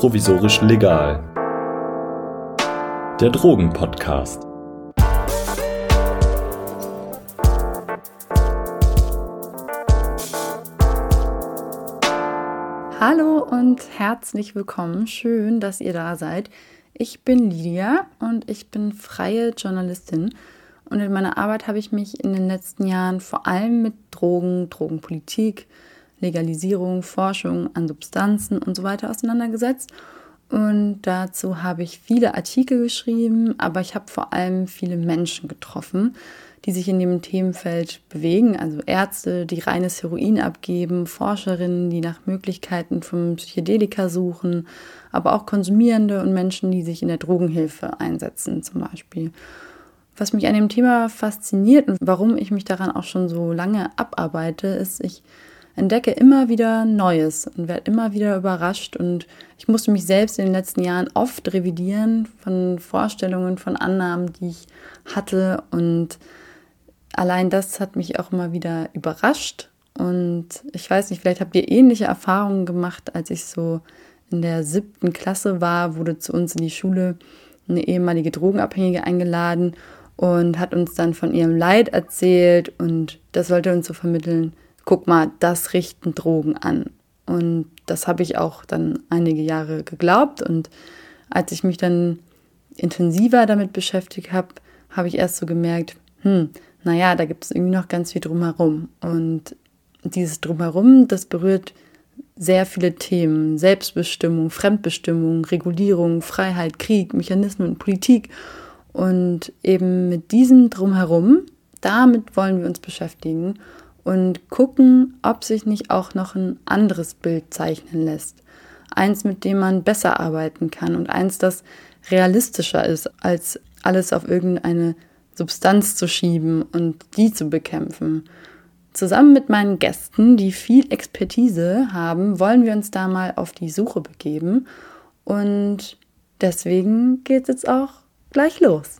provisorisch legal. Der Drogenpodcast. Hallo und herzlich willkommen. Schön, dass ihr da seid. Ich bin Lydia und ich bin freie Journalistin. Und in meiner Arbeit habe ich mich in den letzten Jahren vor allem mit Drogen, Drogenpolitik, Legalisierung, Forschung an Substanzen und so weiter auseinandergesetzt. Und dazu habe ich viele Artikel geschrieben, aber ich habe vor allem viele Menschen getroffen, die sich in dem Themenfeld bewegen, also Ärzte, die reines Heroin abgeben, Forscherinnen, die nach Möglichkeiten von Psychedelika suchen, aber auch Konsumierende und Menschen, die sich in der Drogenhilfe einsetzen zum Beispiel. Was mich an dem Thema fasziniert und warum ich mich daran auch schon so lange abarbeite, ist, ich entdecke immer wieder Neues und werde immer wieder überrascht. Und ich musste mich selbst in den letzten Jahren oft revidieren von Vorstellungen, von Annahmen, die ich hatte. Und allein das hat mich auch immer wieder überrascht. Und ich weiß nicht, vielleicht habt ihr ähnliche Erfahrungen gemacht, als ich so in der siebten Klasse war, wurde zu uns in die Schule eine ehemalige Drogenabhängige eingeladen und hat uns dann von ihrem Leid erzählt und das sollte uns so vermitteln, guck mal, das richten Drogen an. Und das habe ich auch dann einige Jahre geglaubt. Und als ich mich dann intensiver damit beschäftigt habe, habe ich erst so gemerkt, hm, naja, da gibt es irgendwie noch ganz viel drumherum. Und dieses drumherum, das berührt sehr viele Themen. Selbstbestimmung, Fremdbestimmung, Regulierung, Freiheit, Krieg, Mechanismen, Politik. Und eben mit diesem drumherum, damit wollen wir uns beschäftigen und gucken, ob sich nicht auch noch ein anderes Bild zeichnen lässt. Eins, mit dem man besser arbeiten kann und eins, das realistischer ist, als alles auf irgendeine Substanz zu schieben und die zu bekämpfen. Zusammen mit meinen Gästen, die viel Expertise haben, wollen wir uns da mal auf die Suche begeben. Und deswegen geht es jetzt auch gleich los.